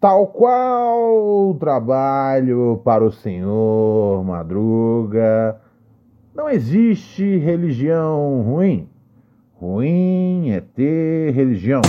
Tal qual trabalho para o senhor Madruga, não existe religião ruim. Ruim é ter religião.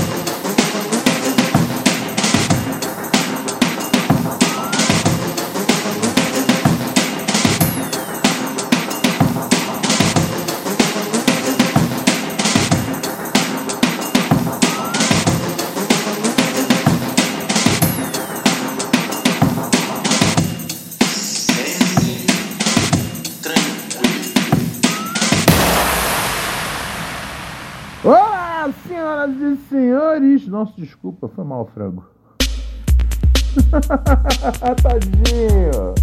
Olá, senhoras e senhores! Nossa, desculpa, foi mal, frango. Tadinho!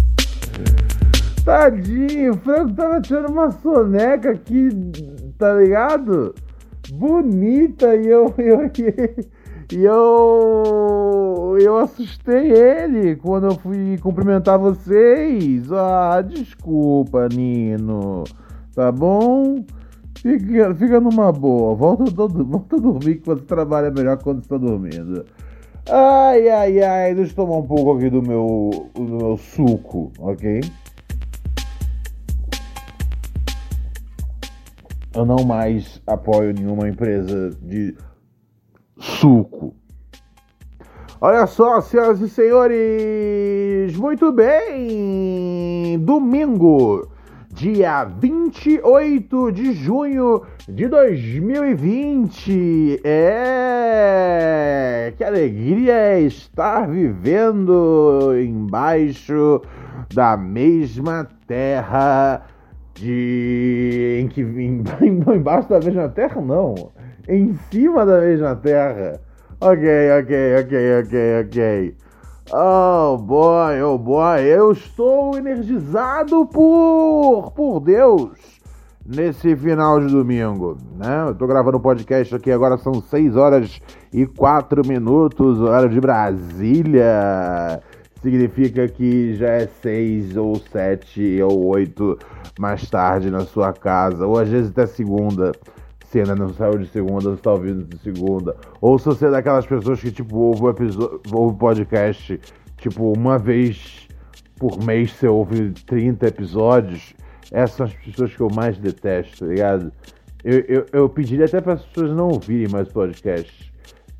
Tadinho, o frango tava tirando uma soneca aqui, tá ligado? Bonita e eu. eu e eu. Eu assustei ele quando eu fui cumprimentar vocês. Ah, desculpa, Nino. Tá bom? Fica, fica numa boa. Volta, todo, volta a dormir que você trabalha melhor quando está dormindo. Ai, ai, ai. Deixa eu tomar um pouco aqui do meu, do meu suco, ok? Eu não mais apoio nenhuma empresa de suco. Olha só, senhoras e senhores, muito bem! Domingo, dia 28 de junho de 2020. É! Que alegria é estar vivendo embaixo da mesma terra de. Em que. Em, embaixo da mesma terra, não. Em cima da mesma terra. Ok, ok, ok, ok, ok. Oh boy, oh boy, eu estou energizado por por Deus nesse final de domingo, né? Eu tô gravando o podcast aqui agora são 6 horas e 4 minutos, hora de Brasília. Significa que já é 6 ou 7 ou 8 mais tarde na sua casa, ou às vezes até segunda ainda não saiu de segunda, você tá ouvindo de segunda. Ou se você é daquelas pessoas que, tipo, ouve o episódio, ouve podcast, tipo, uma vez por mês você ouve 30 episódios. Essas são as pessoas que eu mais detesto, tá ligado? Eu, eu, eu pediria até para as pessoas não ouvirem mais podcast.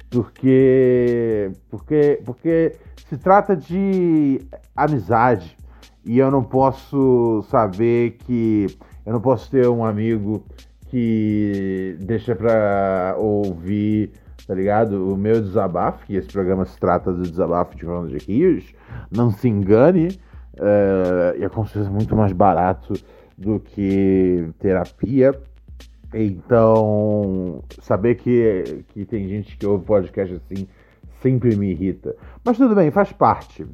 Porque, porque, porque se trata de amizade. E eu não posso saber que. Eu não posso ter um amigo que deixa pra ouvir, tá ligado? O meu desabafo, que esse programa se trata do desabafo de Ronald Rios. Não se engane, é, e é com certeza muito mais barato do que terapia. Então, saber que, que tem gente que ouve podcast assim sempre me irrita. Mas tudo bem, faz parte.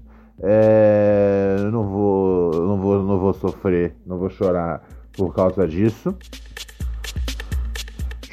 É, não vou, não vou, não vou sofrer, não vou chorar por causa disso.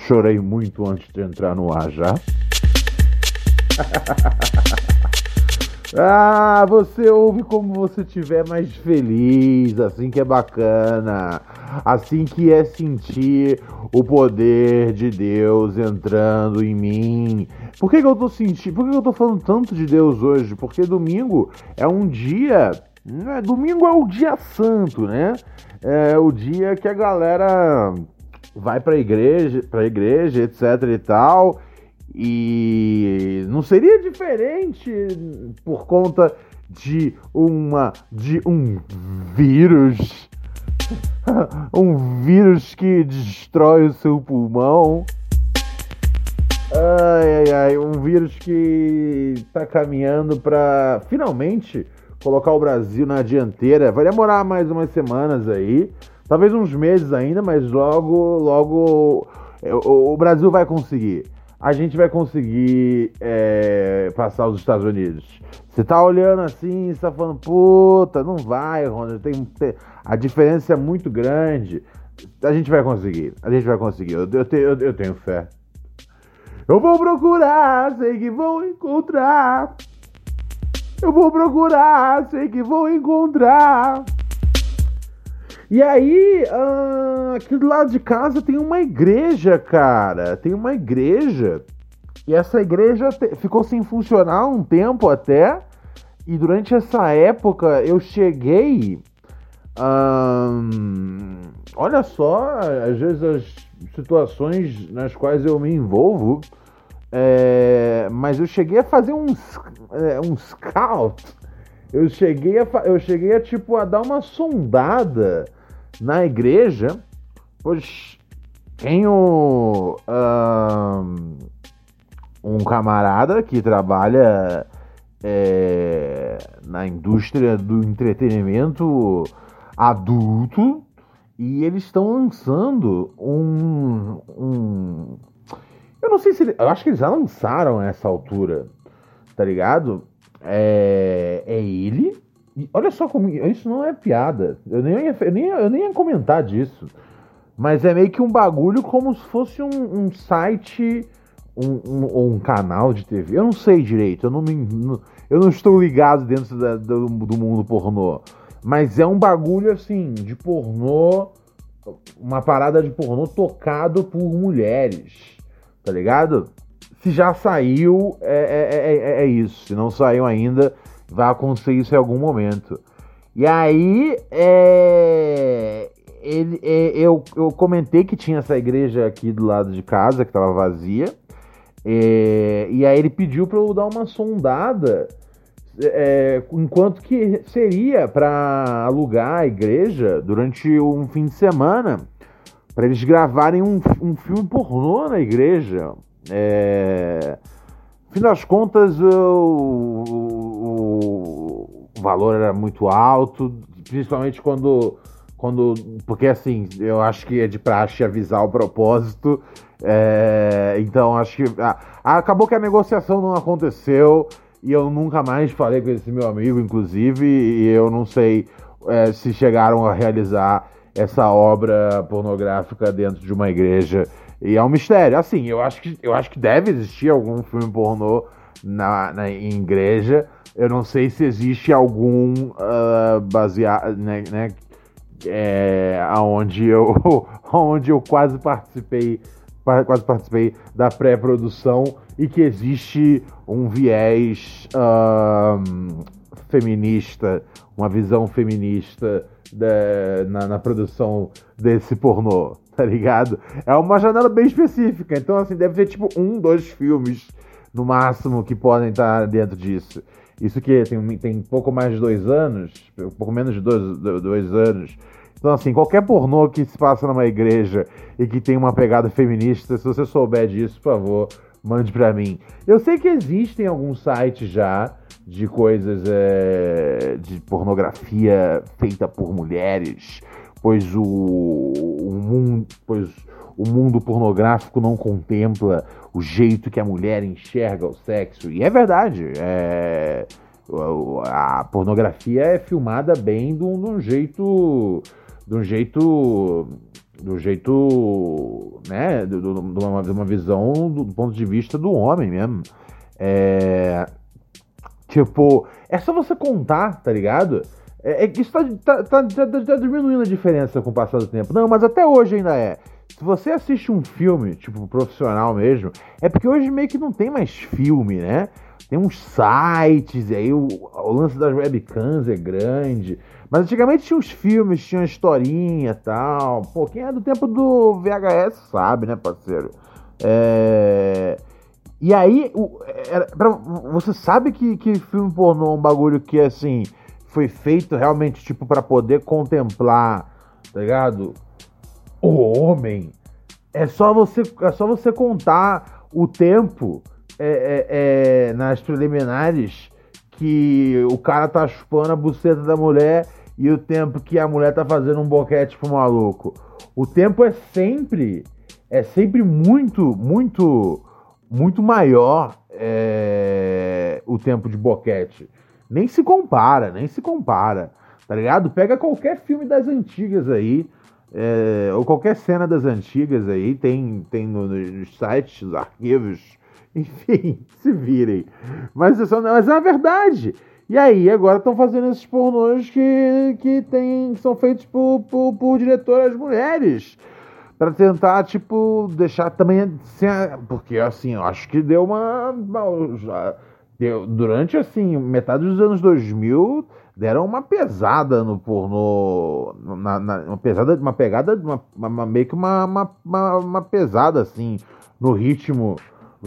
Chorei muito antes de entrar no ar já. ah, você ouve como você estiver mais feliz, assim que é bacana, assim que é sentir o poder de Deus entrando em mim. Por que, que eu tô sentindo? Por que, que eu tô falando tanto de Deus hoje? Porque domingo é um dia. Né? Domingo é o dia santo, né? É o dia que a galera vai para igreja, para igreja, etc e tal. E não seria diferente por conta de uma de um vírus, um vírus que destrói o seu pulmão. Ai, ai, ai, um vírus que está caminhando para finalmente colocar o Brasil na dianteira. Vai demorar mais umas semanas aí, talvez uns meses ainda, mas logo, logo é, o Brasil vai conseguir. a gente vai conseguir é, passar os Estados Unidos. Você tá olhando assim, você tá falando, puta, não vai, Ronald, tem, tem, a diferença é muito grande. A gente vai conseguir, a gente vai conseguir, eu, eu, eu, eu tenho fé. Eu vou procurar, sei que vou encontrar. Eu vou procurar, sei que vou encontrar. E aí, uh, aqui do lado de casa tem uma igreja, cara. Tem uma igreja. E essa igreja ficou sem funcionar um tempo até. E durante essa época eu cheguei. Um, olha só, às vezes as situações nas quais eu me envolvo. É, mas eu cheguei a fazer um, é, um scout. Eu cheguei a, eu cheguei a tipo a dar uma sondada na igreja, pois tenho um, um camarada que trabalha é, na indústria do entretenimento adulto e eles estão lançando um, um eu não sei se. Ele, eu acho que eles já lançaram essa altura, tá ligado? É, é ele. E olha só como. Isso não é piada. Eu nem, ia, eu, nem, eu nem ia comentar disso. Mas é meio que um bagulho como se fosse um, um site um, um, um canal de TV. Eu não sei direito. Eu não, me, eu não estou ligado dentro da, do, do mundo pornô. Mas é um bagulho assim, de pornô. Uma parada de pornô tocado por mulheres tá ligado? Se já saiu, é, é, é, é, isso. Se não saiu ainda, vai acontecer isso em algum momento. E aí, é, ele, é, eu, eu comentei que tinha essa igreja aqui do lado de casa, que estava vazia. É, e aí ele pediu para eu dar uma sondada é, enquanto que seria para alugar a igreja durante um fim de semana para eles gravarem um, um filme pornô na igreja. É... No fim das contas, o, o, valor era muito alto, principalmente quando, quando. Porque assim, eu acho que é de praxe avisar o propósito. É... Então acho que. Ah, acabou que a negociação não aconteceu e eu nunca mais falei com esse meu amigo, inclusive, e eu não sei é, se chegaram a realizar essa obra pornográfica dentro de uma igreja. E é um mistério. Assim, eu acho que, eu acho que deve existir algum filme pornô na, na em igreja. Eu não sei se existe algum uh, baseado, né, né é, aonde eu, onde eu quase participei, quase participei da pré-produção e que existe um viés uh, feminista, uma visão feminista de, na, na, produção desse pornô, tá ligado? É uma janela bem específica, então assim, deve ter tipo um, dois filmes no máximo que podem estar dentro disso. Isso que tem, tem pouco mais de dois anos, pouco menos de dois, dois anos. Então, assim, qualquer pornô que se passa numa igreja e que tem uma pegada feminista, se você souber disso, por favor, mande para mim. Eu sei que existem alguns sites já de coisas é, de pornografia feita por mulheres, pois o, o, mundo, pois o mundo pornográfico não contempla o jeito que a mulher enxerga o sexo. E é verdade, é, a pornografia é filmada bem de um, de um jeito. De um jeito do jeito, né, de, uma, de uma visão do, do, ponto de vista do homem mesmo. É, tipo, é só você contar, tá ligado? É, é que isso tá, tá, tá, tá, tá diminuindo a diferença com o passar do tempo. Não, mas até hoje ainda é. Se você assiste um filme, tipo, profissional mesmo, é porque hoje meio que não tem mais filme, né? Tem uns sites, e aí o, o lance das webcams é grande. Mas antigamente tinha os filmes, tinha uma historinha e tal. Pô, quem é do tempo do VHS sabe, né, parceiro? É... E aí, o, era, pra, você sabe que, que filme pornô é um bagulho que, assim, foi feito realmente, tipo, para poder contemplar, tá ligado? O homem. É só você, é só você contar o tempo é, é, é nas preliminares que o cara tá chupando a buceta da mulher e o tempo que a mulher tá fazendo um boquete pro maluco. O tempo é sempre, é sempre muito, muito, muito maior é, o tempo de boquete. Nem se compara, nem se compara. Tá ligado? Pega qualquer filme das antigas aí, é, ou qualquer cena das antigas aí, tem, tem no, nos sites, nos arquivos, enfim, se virem. Mas, isso, mas é a verdade. E aí, agora estão fazendo esses pornôs que, que, tem, que são feitos por, por, por diretoras mulheres. para tentar, tipo, deixar também. Sem, porque, assim, eu acho que deu uma já, deu, durante, assim, metade dos anos 2000 deram uma pesada no pornô, na, na, uma pesada, uma pegada, uma, uma meio que uma, uma, uma, pesada assim no ritmo,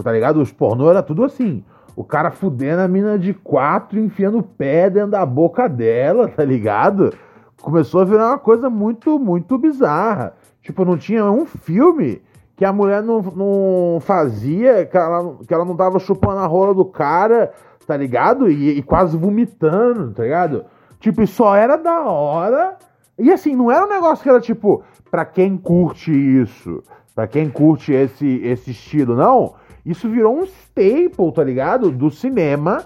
tá ligado? Os pornô era tudo assim, o cara fudendo a mina de quatro, enfiando o pé dentro da boca dela, tá ligado? Começou a virar uma coisa muito, muito bizarra. Tipo, não tinha um filme que a mulher não, não fazia, que ela, que ela não tava chupando a rola do cara tá ligado? E, e, quase vomitando, tá ligado? Tipo, só era da hora. E assim, não era um negócio que era tipo, pra quem curte isso, pra quem curte esse, esse estilo, não. Isso virou um staple, tá ligado? Do cinema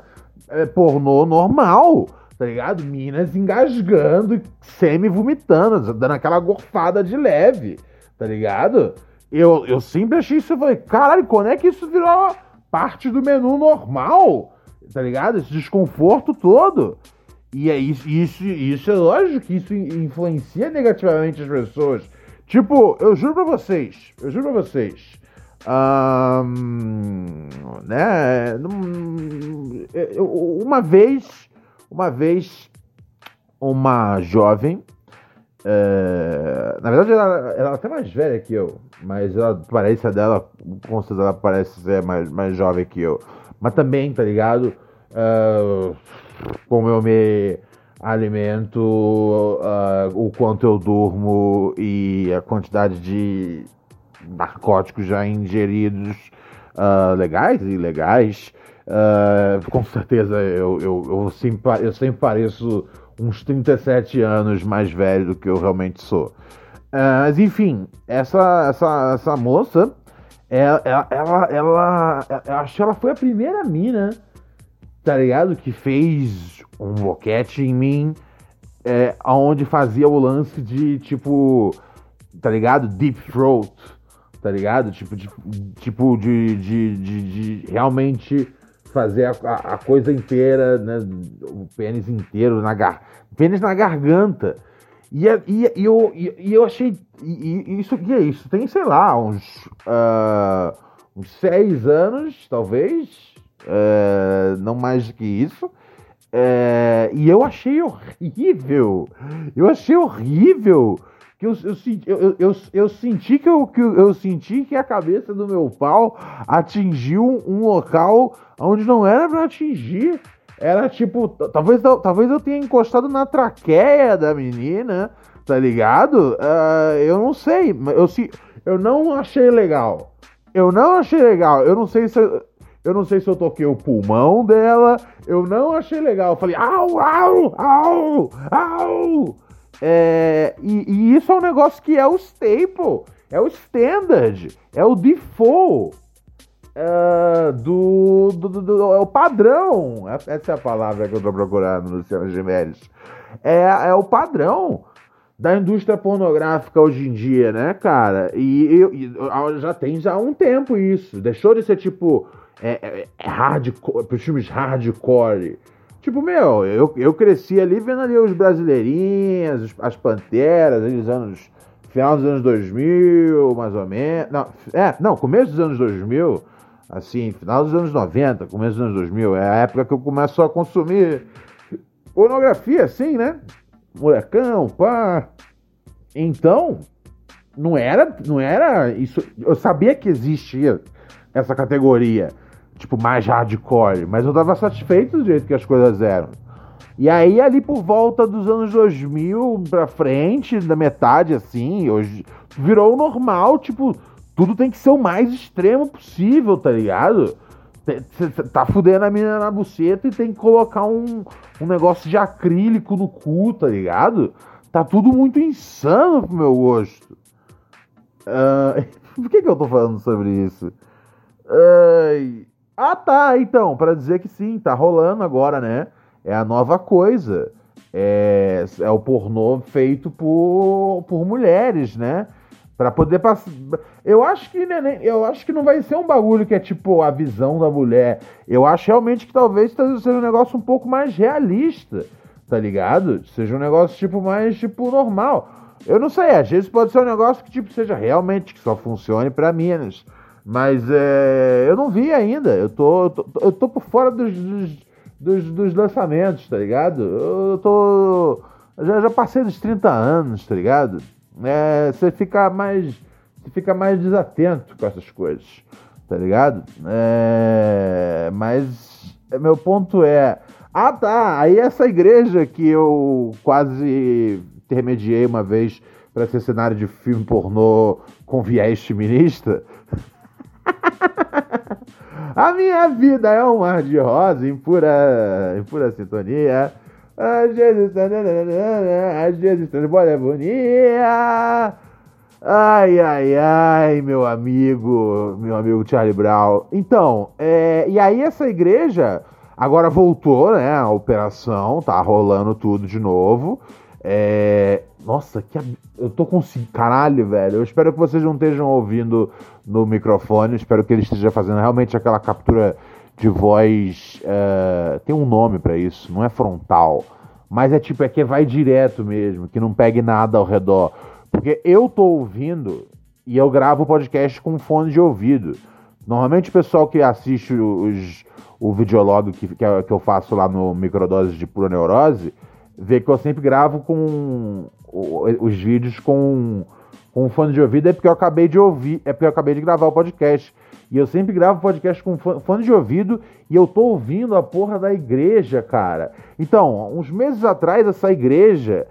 é, pornô normal, tá ligado? Minas engasgando, semi-vomitando, dando aquela gorfada de leve, tá ligado? Eu, eu sempre achei isso, eu falei, caralho, quando é que isso virou parte do menu normal? Tá ligado? Esse desconforto todo. E é isso, isso, isso é lógico que isso influencia negativamente as pessoas. Tipo, eu juro pra vocês, eu juro pra vocês. Né? Uma vez, uma vez, uma jovem. É, na verdade, ela, ela é até mais velha que eu, mas a aparência dela, com certeza, ela parece ser mais, mais jovem que eu. Mas também, tá ligado? Uh, como eu me alimento, uh, o quanto eu durmo e a quantidade de narcóticos já ingeridos, uh, legais e ilegais. com certeza eu, eu, eu, sempre, eu sempre pareço uns 37 anos mais velho do que eu realmente sou. mas enfim, essa, essa, essa moça ela, ela, ela, ela, eu acho que ela foi a primeira mina, tá ligado? Que fez um boquete em mim, é, onde fazia o lance de, tipo, tá ligado? Deep throat, tá ligado? Tipo, de, tipo de, de, de, de realmente fazer a, a, coisa inteira, né? O pênis inteiro na gar... pênis na garganta. E, e, e, eu, e, e eu achei. E, isso que é isso? Tem, sei lá, uns, uh, uns seis anos, talvez. Uh, não mais do que isso. Uh, e eu achei horrível. Eu achei horrível. Que eu, eu, eu, eu, eu, senti que eu, que eu senti que a cabeça do meu pau atingiu um local onde não era para atingir era tipo, talvez, talvez eu tenha encostado na traqueia da menina, tá ligado? Uh, eu não sei, eu, se, eu não achei legal. Eu não achei legal. Eu não sei se eu, eu não sei se eu toquei o pulmão dela. Eu não achei legal. Eu falei, au, au, au, au. É, e, e isso é um negócio que é o staple, é o standard, é o default uh, do, do, do, do, É o padrão. Essa é a palavra que eu tô procurando, Luciano Gimenez. É, é o padrão da indústria pornográfica hoje em dia, né, cara? E, e, e já tem já um tempo isso. Deixou de ser tipo é, é, é hardcore, filmes hardcore. Tipo, meu, eu, eu cresci ali vendo ali os brasileirinhas, as panteras, aqueles anos. Final dos anos 2000, mais ou menos. Não, é, não, começo dos anos 2000 assim, final dos anos 90, começo dos anos 2000, é a época que eu começo a consumir pornografia, assim, né? Molecão, pá. Então, não era, não era isso. Eu sabia que existia essa categoria, tipo, mais hardcore, mas eu tava satisfeito do jeito que as coisas eram. E aí, ali por volta dos anos 2000 pra frente, da metade, assim, hoje virou normal, tipo, tudo tem que ser o mais extremo possível, tá ligado? Você tá fudendo a menina na buceta e tem que colocar um, um negócio de acrílico no cu, tá ligado? Tá tudo muito insano pro meu gosto. Uh, por que, que eu tô falando sobre isso? Ai. Ah, tá, então, para dizer que sim, tá rolando agora, né? É a nova coisa. É, é o pornô feito por, por mulheres, né? Pra poder passar. Eu acho que né, eu acho que não vai ser um bagulho que é tipo a visão da mulher. Eu acho realmente que talvez seja um negócio um pouco mais realista, tá ligado? Seja um negócio tipo mais tipo normal. Eu não sei, às vezes pode ser um negócio que tipo seja realmente que só funcione para minas. Mas é, eu não vi ainda. Eu tô, eu tô, eu tô por fora dos, dos, dos, dos, lançamentos, tá ligado? Eu tô. Já, já passei dos 30 anos, tá ligado? é, você fica mais você fica mais desatento com essas coisas, tá ligado? É, mas meu ponto é, ah tá, aí essa igreja que eu quase intermediei uma vez para ser cenário de filme pornô com viés feminista. A minha vida é um mar de rosa em pura, em pura sintonia. Às vezes, às vezes transborda bonita. Ai, ai, ai, meu amigo, meu amigo Charlie Brown. Então, é, e aí essa igreja agora voltou, né? A operação, tá rolando tudo de novo. É, nossa, que eu tô com caralho, velho. Eu espero que vocês não estejam ouvindo no microfone. espero que ele esteja fazendo realmente aquela captura de voz. Uh, tem um nome para isso, não é frontal. Mas é tipo, é que vai direto mesmo, que não pegue nada ao redor. Porque eu tô ouvindo e eu gravo o podcast com fone de ouvido. Normalmente o pessoal que assiste os, o videolog que, que, eu faço lá no Microdoses de Pura Neurose, vê que eu sempre gravo com os vídeos com, com fone de ouvido, é porque eu acabei de ouvir, é porque eu acabei de gravar o podcast. E eu sempre gravo podcast com fone de ouvido e eu tô ouvindo a porra da igreja, cara. Então, uns meses atrás, essa igreja.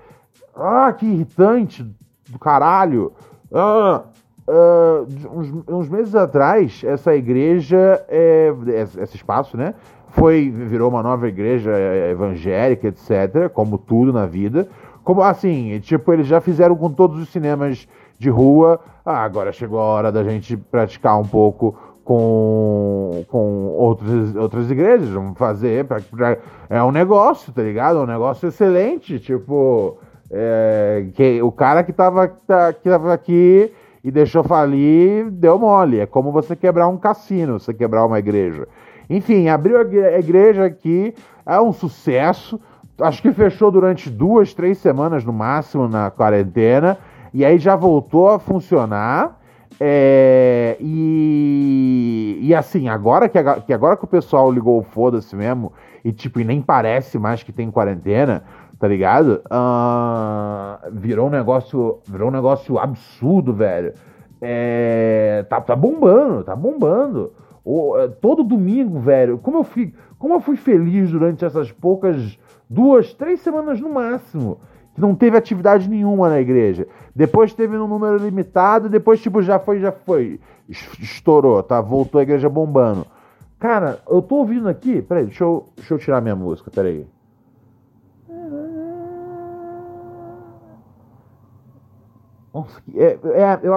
Ah, que irritante do caralho. Ah, ah, uns, uns, meses atrás, essa igreja, é, esse espaço, né? Foi, virou uma nova igreja evangélica, etc., como tudo na vida. Como assim, tipo, eles já fizeram com todos os cinemas de rua. Ah, agora chegou a hora da gente praticar um pouco com, com outros, outras igrejas, vamos fazer, pra, pra, é um negócio, tá ligado? É um negócio excelente, tipo, é, que, o cara que tava, tá, que tava aqui e deixou falir, deu mole, é como você quebrar um cassino, você quebrar uma igreja. Enfim, abriu a igreja aqui, é um sucesso, acho que fechou durante duas, três semanas no máximo na quarentena, e aí já voltou a funcionar, é, e, e assim, agora que, que agora que o pessoal ligou o foda-se mesmo, e tipo, e nem parece mais que tem quarentena, tá ligado? Uh, virou um negócio. Virou um negócio absurdo, velho. É, tá, tá bombando, tá bombando. É, todo domingo, velho, como eu, fui, como eu fui feliz durante essas poucas duas, três semanas no máximo que não teve atividade nenhuma na igreja. Depois teve num número limitado, depois, tipo, já foi, já foi. Estourou, tá? Voltou a igreja bombando. Cara, eu tô ouvindo aqui. Peraí, deixa eu, deixa eu tirar minha música, peraí. Nossa, é, é, eu...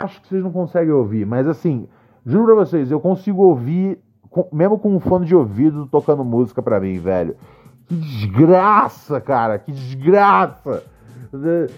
Acho que vocês não conseguem ouvir, mas assim, juro pra vocês, eu consigo ouvir, mesmo com um fone de ouvido tocando música pra mim, velho. Que desgraça, cara, que desgraça!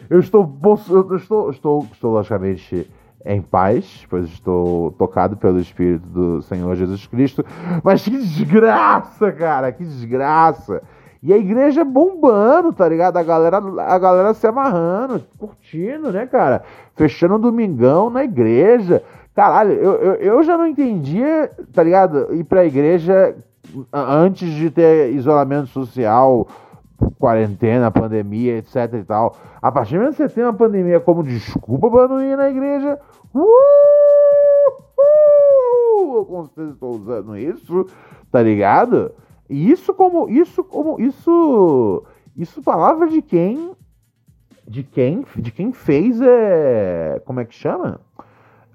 Eu estou, eu estou, estou, estou logicamente em paz, pois estou tocado pelo Espírito do Senhor Jesus Cristo. Mas que desgraça, cara, que desgraça! E a igreja bombando, tá ligado? A galera, a galera se amarrando, curtindo, né, cara? Fechando um domingão na igreja. Caralho, eu, eu, eu já não entendia, tá ligado? Ir pra igreja antes de ter isolamento social, quarentena, pandemia, etc e tal. A partir do momento que você tem uma pandemia como desculpa para não ir na igreja, uh, eu com certeza estou usando isso, tá ligado? E isso como, isso como, isso, isso palavra de quem, de quem, de quem fez é, como é que chama?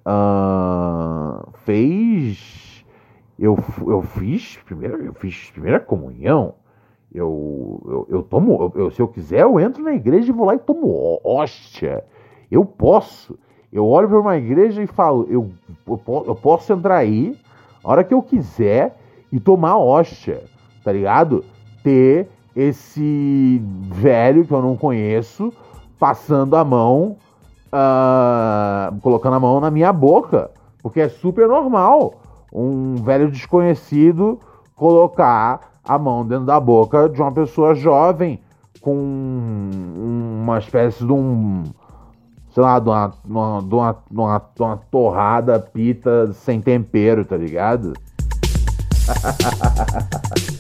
Uh, fez, eu, eu fiz primeira, eu fiz primeira comunhão. Eu, eu, eu tomo, eu, se eu quiser, eu entro na igreja e vou lá e tomo hóstia. Eu posso. Eu olho para uma igreja e falo, eu, eu, eu posso entrar aí a hora que eu quiser e tomar hóstia, tá ligado? Ter esse velho que eu não conheço passando a mão, uh, colocando a mão na minha boca, porque é super normal um velho desconhecido colocar a mão dentro da boca de uma pessoa jovem com uma espécie de um sei lá, de uma, de uma, de uma, de uma torrada pita sem tempero, tá ligado?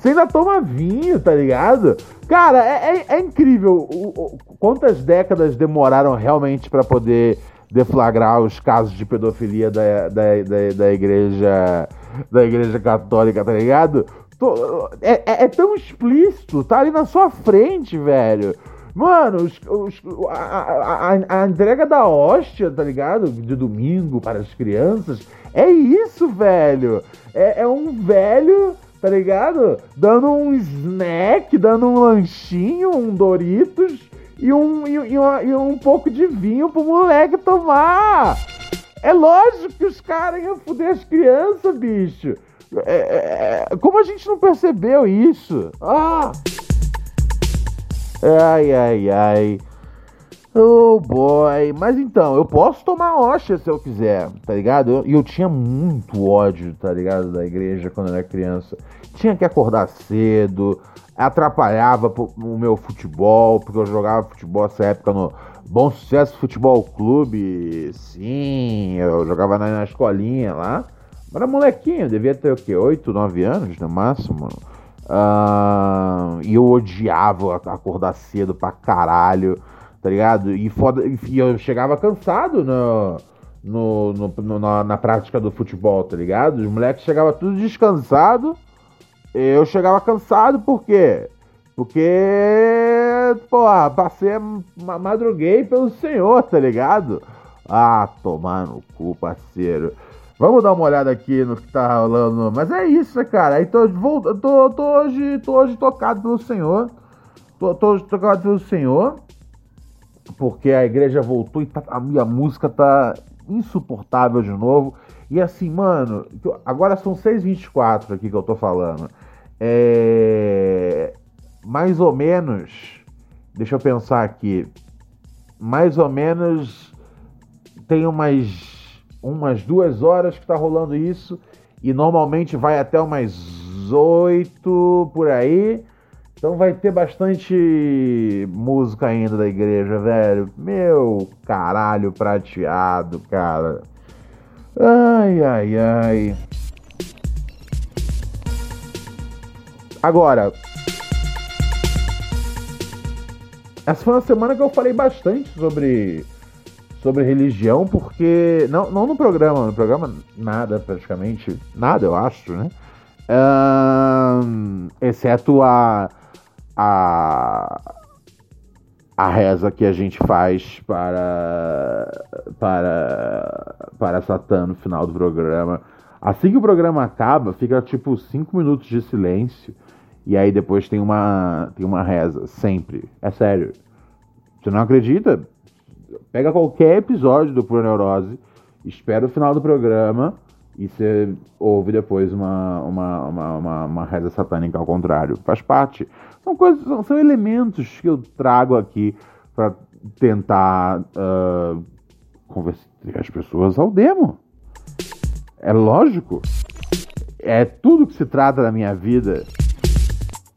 Você ainda toma vinho, tá ligado? Cara, é, é, é incrível o, o, quantas décadas demoraram realmente para poder deflagrar os casos de pedofilia da, da, da, da, igreja da igreja católica, tá ligado? É, é, é tão explícito, tá ali na sua frente, velho. Mano, os, os, a, a, a, entrega da hóstia, tá ligado? De domingo para as crianças. É isso, velho. É, é um velho, tá ligado? Dando um snack, dando um lanchinho, um Doritos e um, e, e, uma, e um pouco de vinho pro moleque tomar. É lógico que os caras iam foder as crianças, bicho. É, é, é como a gente não percebeu isso? Ah! Ai, ai, ai. Oh boy. Mas então, eu posso tomar hoxa se eu quiser, tá ligado? E eu, eu, tinha muito ódio, tá ligado? Da igreja quando eu era criança. Tinha que acordar cedo, atrapalhava o meu futebol, porque eu jogava futebol nessa época no Bom Sucesso Futebol Clube. Sim, eu jogava na, na escolinha lá. Era molequinho, devia ter o quê? 8, 9 anos no máximo. Uh, e eu odiava acordar cedo pra caralho, tá ligado? E, foda, e eu chegava cansado no, no, no, no na, na, prática do futebol, tá ligado? Os moleques chegavam tudo descansado. Eu chegava cansado por quê? Porque, porra, passei, madruguei pelo senhor, tá ligado? Ah, tomar no cu, parceiro. Vamos dar uma olhada aqui no que tá rolando. Mas é isso, né, cara. Tô, vou, tô, tô, hoje, tô hoje tocado pelo Senhor. Tô, tô hoje tocado pelo Senhor. Porque a igreja voltou e tá, a minha música tá insuportável de novo. E assim, mano, agora são 6h24 aqui que eu tô falando. É. Mais ou menos. Deixa eu pensar aqui. Mais ou menos. Tem umas umas duas horas que está rolando isso e normalmente vai até umas oito por aí. Então vai ter bastante música ainda da igreja, velho. Meu caralho prateado, cara. Ai, ai, ai. Agora, essa foi uma semana que eu falei bastante sobre sobre religião, porque. Não, não no programa, no programa nada, praticamente. Nada, eu acho, né? Um, exceto a, a. A reza que a gente faz para. Para. Para Satã no final do programa. Assim que o programa acaba, fica tipo 5 minutos de silêncio. E aí depois tem uma, tem uma reza, sempre. É sério. Você não acredita? pega qualquer episódio do Pura Neurose, espera o final do programa e você ouve depois uma, uma, uma, uma, uma reza satânica ao contrário. Faz parte. São coisas, são, são elementos que eu trago aqui para tentar uh, convencer as pessoas ao demo. É lógico. É tudo que se trata da minha vida.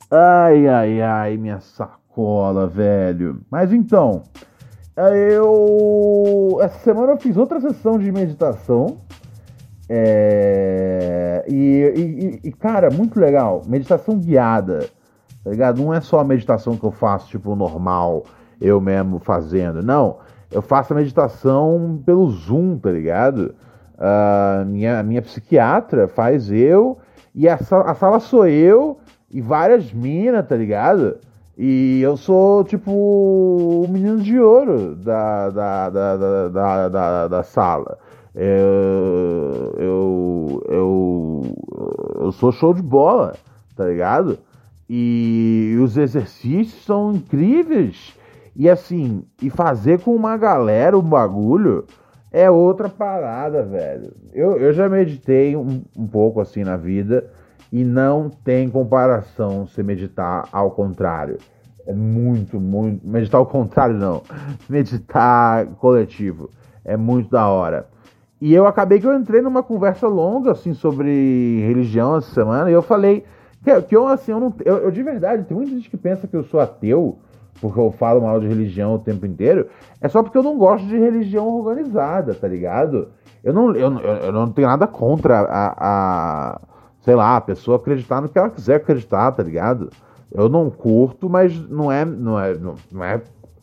Ai, ai, ai, minha sacola, velho. Mas então, eu. Essa semana eu fiz outra sessão de meditação. É... E, e, e, cara, muito legal. Meditação guiada. Tá ligado? Não é só a meditação que eu faço, tipo, normal, eu mesmo fazendo. Não. Eu faço a meditação pelo Zoom, tá ligado? Uh, minha, minha psiquiatra faz eu, e a, a sala sou eu e várias minas, tá ligado? E eu sou, tipo, o menino de ouro da, da, da, da, da, da, da sala. Eu, eu, eu, eu sou show de bola, tá ligado? E os exercícios são incríveis. E assim, e fazer com uma galera o bagulho é outra parada, velho. Eu, eu já meditei um, um pouco assim na vida e não tem comparação se meditar ao contrário. É muito, muito. Meditar ao contrário, não. Meditar coletivo. É muito da hora. E eu acabei que eu entrei numa conversa longa, assim, sobre religião essa semana, e eu falei que, que eu, assim, eu não. Eu, eu, de verdade, tem muita gente que pensa que eu sou ateu, porque eu falo mal de religião o tempo inteiro. É só porque eu não gosto de religião organizada, tá ligado? Eu não, eu, eu não tenho nada contra a, a. Sei lá, a pessoa acreditar no que ela quiser acreditar, tá ligado? Eu não curto, mas não é, não é, não, não é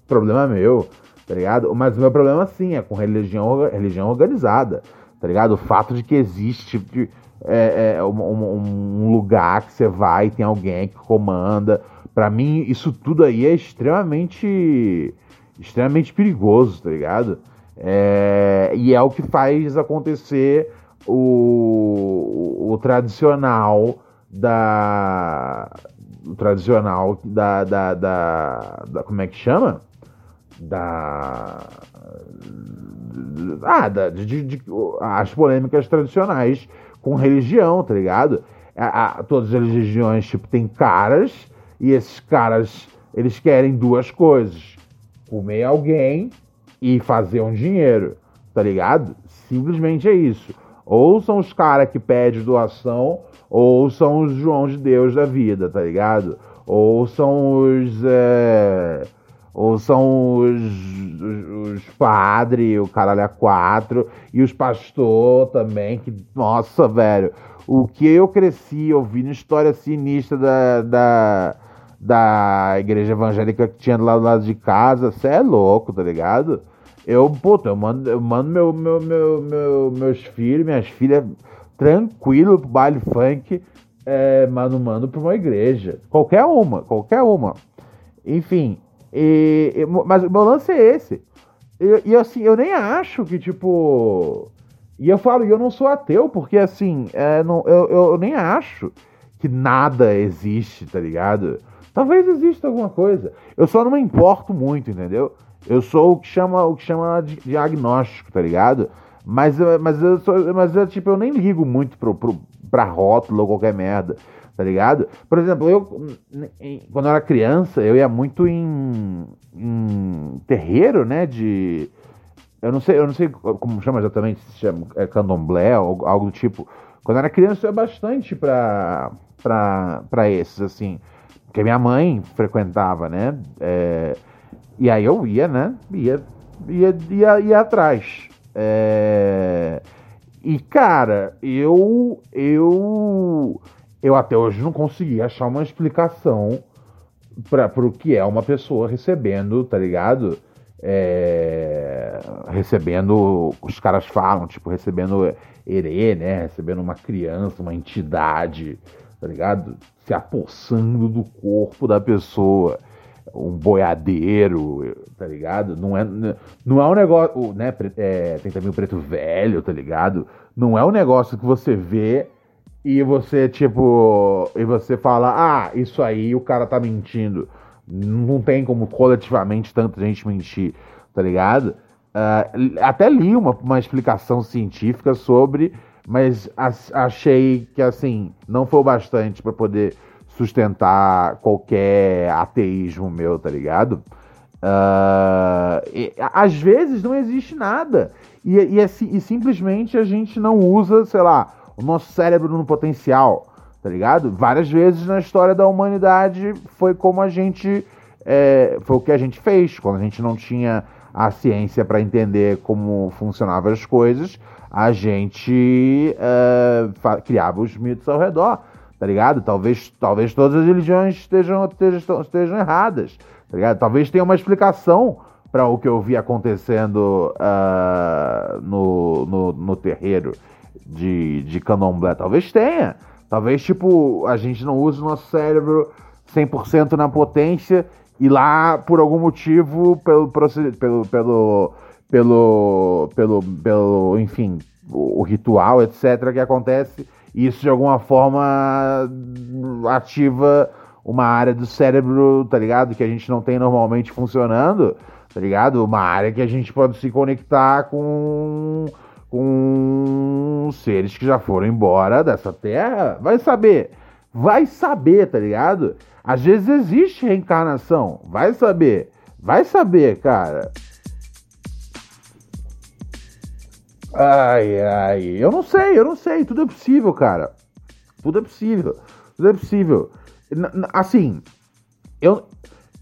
problema meu tá ligado? Mas o meu problema, sim, é com religião, religião organizada, tá ligado? O fato de que existe de, é, é um, um, lugar que você vai tem alguém que comanda. Para mim, isso tudo aí é extremamente, extremamente perigoso, tá ligado? É, e é o que faz acontecer o, o, o tradicional da o tradicional da, da, da, da, como é que chama? Da. Ah, da, de, de, de, as polêmicas tradicionais com religião, tá ligado? A, a, todas as religiões, tipo, tem caras, e esses caras, eles querem duas coisas: comer alguém e fazer um dinheiro, tá ligado? Simplesmente é isso. Ou são os caras que pedem doação, ou são os João de Deus da vida, tá ligado? Ou são os. É ou são os, os, os padres, o caralho a quatro, e os pastor também, que, nossa, velho, o que eu cresci ouvindo história sinistra da, da, da igreja evangélica que tinha lá do lado de casa, você é louco, tá ligado? Eu, puta, eu mando, eu mando meu, meu, meu, meu, meus filhos, minhas filhas, tranquilo pro baile funk, é, mano, mando pra uma igreja. Qualquer uma, qualquer uma. Enfim, e, e, mas o meu lance é esse. E, e, assim, eu nem acho que, tipo. E eu falo, e eu não sou ateu, porque assim, é, não, eu, eu, nem acho que nada existe, tá ligado? Talvez exista alguma coisa. Eu só não me importo muito, entendeu? Eu sou o que chama, o que chama de diagnóstico, tá ligado? Mas, mas, eu, sou, mas eu, tipo, eu nem ligo muito pro, pro, pra rótulo ou qualquer merda tá ligado? Por exemplo, eu, quando eu era criança, eu ia muito em, em terreiro, né, de... Eu não sei, eu não sei como chama exatamente, se chama é candomblé ou algo do tipo. Quando eu era criança, eu ia bastante pra, pra, pra esses, assim, porque minha mãe frequentava, né, é, e aí eu ia, né, ia, ia, ia, ia atrás. É, e, cara, eu, eu eu até hoje não consegui achar uma explicação para o que é uma pessoa recebendo, tá ligado? É, recebendo, os caras falam, tipo, recebendo herê, né? Recebendo uma criança, uma entidade, tá ligado? Se apossando do corpo da pessoa. Um boiadeiro, tá ligado? Não é, não é um negócio, né? É, tem também o preto velho, tá ligado? Não é um negócio que você vê e você, tipo, e você fala, ah, isso aí o cara tá mentindo. Não tem como coletivamente tanta gente mentir, tá ligado? Uh, até li uma, uma explicação científica sobre, mas achei que, assim, não foi o bastante para poder sustentar qualquer ateísmo meu, tá ligado? Uh, e, às vezes não existe nada. E, e, e simplesmente a gente não usa, sei lá, o nosso cérebro no potencial, tá ligado? Várias vezes na história da humanidade foi como a gente. É, foi o que a gente fez, quando a gente não tinha a ciência para entender como funcionavam as coisas, a gente é, criava os mitos ao redor, tá ligado? Talvez, talvez todas as religiões estejam, estejam, estejam erradas, tá ligado? Talvez tenha uma explicação para o que eu vi acontecendo uh, no, no, no terreiro de, de candomblé. Talvez tenha. Talvez, tipo, a gente não use o nosso cérebro 100% na potência e lá, por algum motivo, pelo, pelo, pelo, pelo, pelo, pelo enfim, o, ritual, etc., que acontece, isso de alguma forma ativa uma área do cérebro, tá ligado? Que a gente não tem normalmente funcionando, tá ligado? Uma área que a gente pode se conectar com, com seres que já foram embora dessa terra. Vai saber. Vai saber, tá ligado? Às vezes existe reencarnação. Vai saber. Vai saber, cara. Ai, ai. Eu não sei, eu não sei. Tudo é possível, cara. Tudo é possível. Tudo é possível. Assim, eu,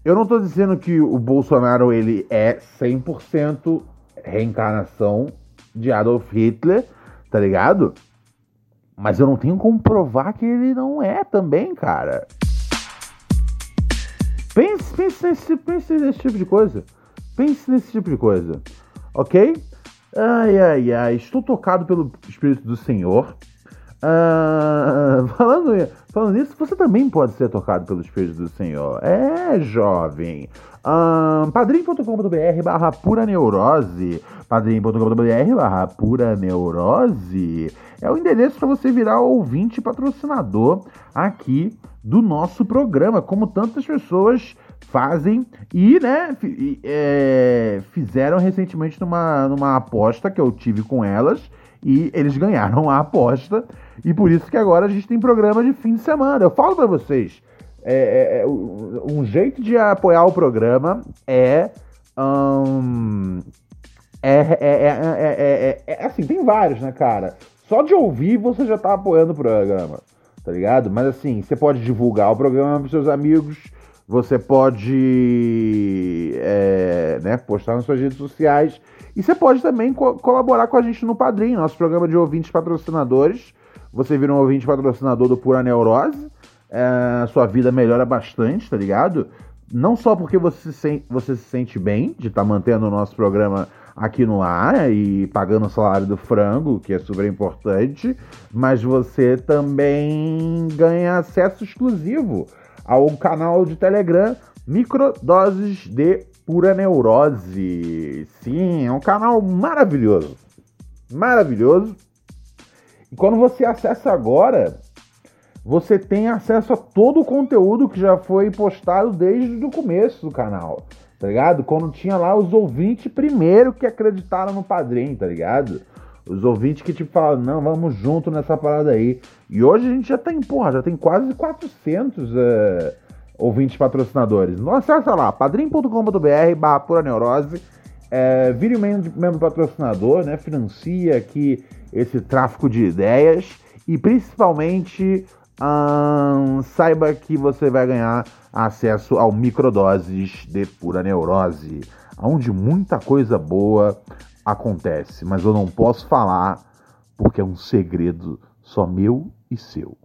eu não tô dizendo que o Bolsonaro ele é 100% reencarnação de Adolf Hitler, tá ligado? Mas eu não tenho como provar que ele não é também, cara. Pense, pense, nesse, pense nesse tipo de coisa. Pense nesse tipo de coisa. Ok? Ai, ai, ai. Estou tocado pelo Espírito do Senhor. Uh, falando, falando nisso, você também pode ser tocado pelo Espírito do Senhor. É, jovem. Uh, padrim.com.br barra pura neurose. padrim.com.br barra pura neurose. É o endereço para você virar ouvinte patrocinador aqui do nosso programa, como tantas pessoas fazem e, né, é, fizeram recentemente numa, numa aposta que eu tive com elas e eles ganharam a aposta e por isso que agora a gente tem programa de fim de semana. Eu falo para vocês, é, é, um jeito de apoiar o programa é, um, é, é, assim, tem vários, né, cara? Só de ouvir você já tá apoiando o programa, tá ligado? Mas assim, você pode divulgar o programa pros seus amigos, você pode né, postar nas suas redes sociais e você pode também co colaborar com a gente no Padrim, nosso programa de ouvintes patrocinadores. Você vira um ouvinte patrocinador do Pura Neurose, é, sua vida melhora bastante, tá ligado? Não só porque você se você se sente bem de estar tá mantendo o nosso programa aqui no ar e pagando o salário do frango, que é super importante, mas você também ganha acesso exclusivo ao canal de Telegram Microdoses de Pura Neurose. Sim, é um canal maravilhoso. Maravilhoso. E quando você acessa agora, você tem acesso a todo o conteúdo que já foi postado desde o começo do canal, tá ligado? Quando tinha lá os ouvintes primeiro que acreditaram no padrinho, tá ligado? Os ouvintes que tipo falaram, não, vamos junto nessa parada aí. E hoje a gente já tem, porra, já tem quase 400 uh, ouvintes patrocinadores. Não acessa lá, padrim.com.br barra pura neurose. É, vire um membro patrocinador, né? Financia aqui esse tráfico de ideias e principalmente hum, saiba que você vai ganhar acesso ao microdoses de pura neurose, onde muita coisa boa acontece, mas eu não posso falar porque é um segredo só meu e seu.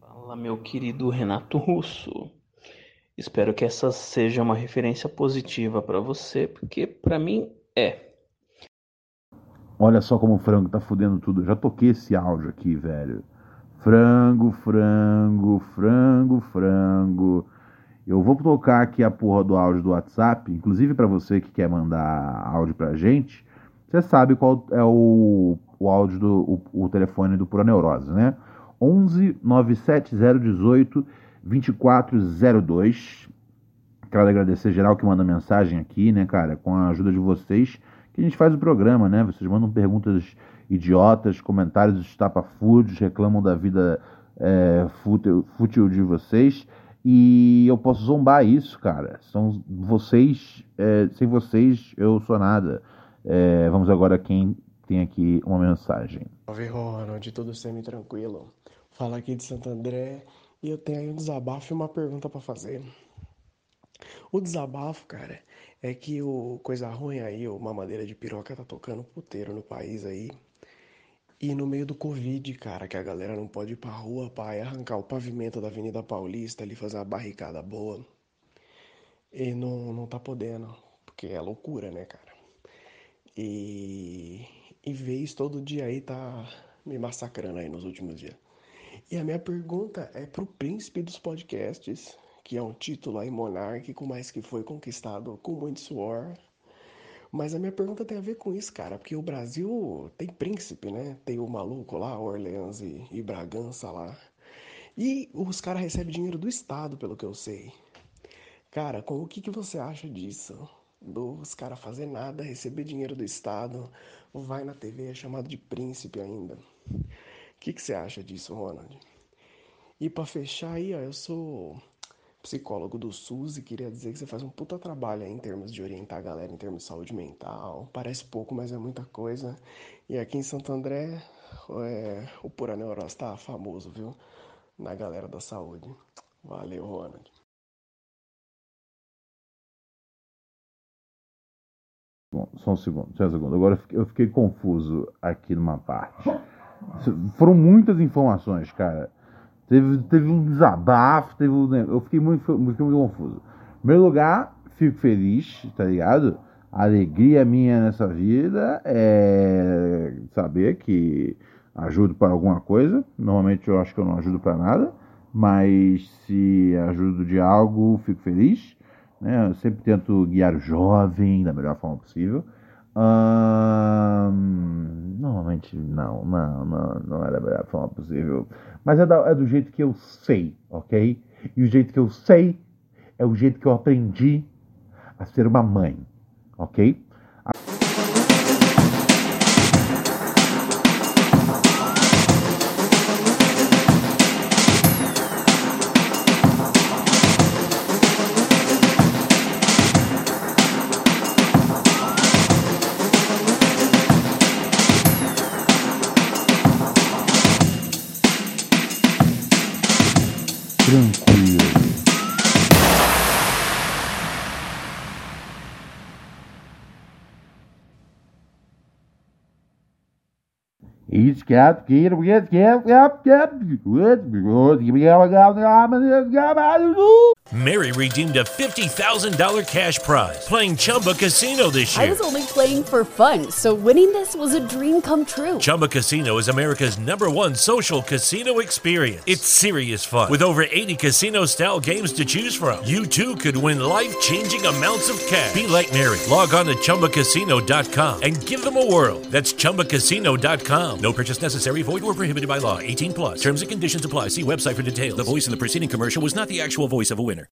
Fala, meu querido Renato Russo. Espero que essa seja uma referência positiva para você, porque para mim é. Olha só como o frango tá fudendo tudo. Já toquei esse áudio aqui, velho. Frango, frango, frango, frango. Eu vou tocar aqui a porra do áudio do WhatsApp, inclusive para você que quer mandar áudio pra gente. Você sabe qual é o, o áudio do o, o telefone do Pura Neurose, né? 11 97018 2402. Quero agradecer geral que manda mensagem aqui, né, cara? Com a ajuda de vocês, que a gente faz o programa, né? Vocês mandam perguntas idiotas, comentários estapafúrdios, reclamam da vida é, fútil, fútil de vocês. E eu posso zombar isso, cara. São vocês, é, sem vocês eu sou nada. É, vamos agora quem tem aqui uma mensagem. Salve Ronald, tudo semi-tranquilo. Fala aqui de Santo André e eu tenho aí um desabafo e uma pergunta para fazer. O desabafo, cara, é que o coisa ruim aí, o mamadeira de piroca tá tocando puteiro no país aí. E no meio do Covid, cara, que a galera não pode ir pra rua, pai, arrancar o pavimento da Avenida Paulista ali, fazer uma barricada boa. E não, não tá podendo. que é loucura, né, cara? E, e isso todo dia aí tá me massacrando aí nos últimos dias. E a minha pergunta é pro príncipe dos podcasts, que é um título aí monárquico, mas que foi conquistado com muito suor. Mas a minha pergunta tem a ver com isso, cara, porque o Brasil tem príncipe, né? Tem o maluco lá, Orleans e, e Bragança lá. E os caras recebem dinheiro do Estado, pelo que eu sei. Cara, com o que, que você acha disso? Dos caras fazer nada, receber dinheiro do Estado, vai na TV, é chamado de príncipe ainda. O que, que você acha disso, Ronald? E para fechar aí, ó, eu sou psicólogo do SUS e queria dizer que você faz um puta trabalho aí em termos de orientar a galera em termos de saúde mental. Parece pouco, mas é muita coisa. E aqui em Santo André, é, o Pura Neurose tá famoso, viu? Na galera da saúde. Valeu, Ronald. Bom, só um segundo, só um segundo. Agora eu fiquei, eu fiquei confuso aqui numa parte. Foram muitas informações, cara. Teve, teve um desabafo, teve um, eu fiquei muito, fiquei muito confuso. Em primeiro lugar, fico feliz, tá ligado? A alegria minha nessa vida é saber que ajudo para alguma coisa. Normalmente eu acho que eu não ajudo para nada, mas se ajudo de algo, fico feliz. Né? Eu sempre tento guiar o jovem da melhor forma possível. Hum, normalmente não, não, não, não da melhor forma possível. Mas é, da, é do jeito que eu sei, ok? E o jeito que eu sei é o jeito que eu aprendi a ser uma mãe, ok? Each cat, get get get get get Mary redeemed a $50,000 cash prize playing Chumba Casino this year. I was only playing for fun, so winning this was a dream come true. Chumba Casino is America's number one social casino experience. It's serious fun. With over 80 casino style games to choose from, you too could win life changing amounts of cash. Be like Mary. Log on to chumbacasino.com and give them a whirl. That's chumbacasino.com. No purchase necessary, void or prohibited by law. 18 plus. Terms and conditions apply. See website for details. The voice in the preceding commercial was not the actual voice of a winner.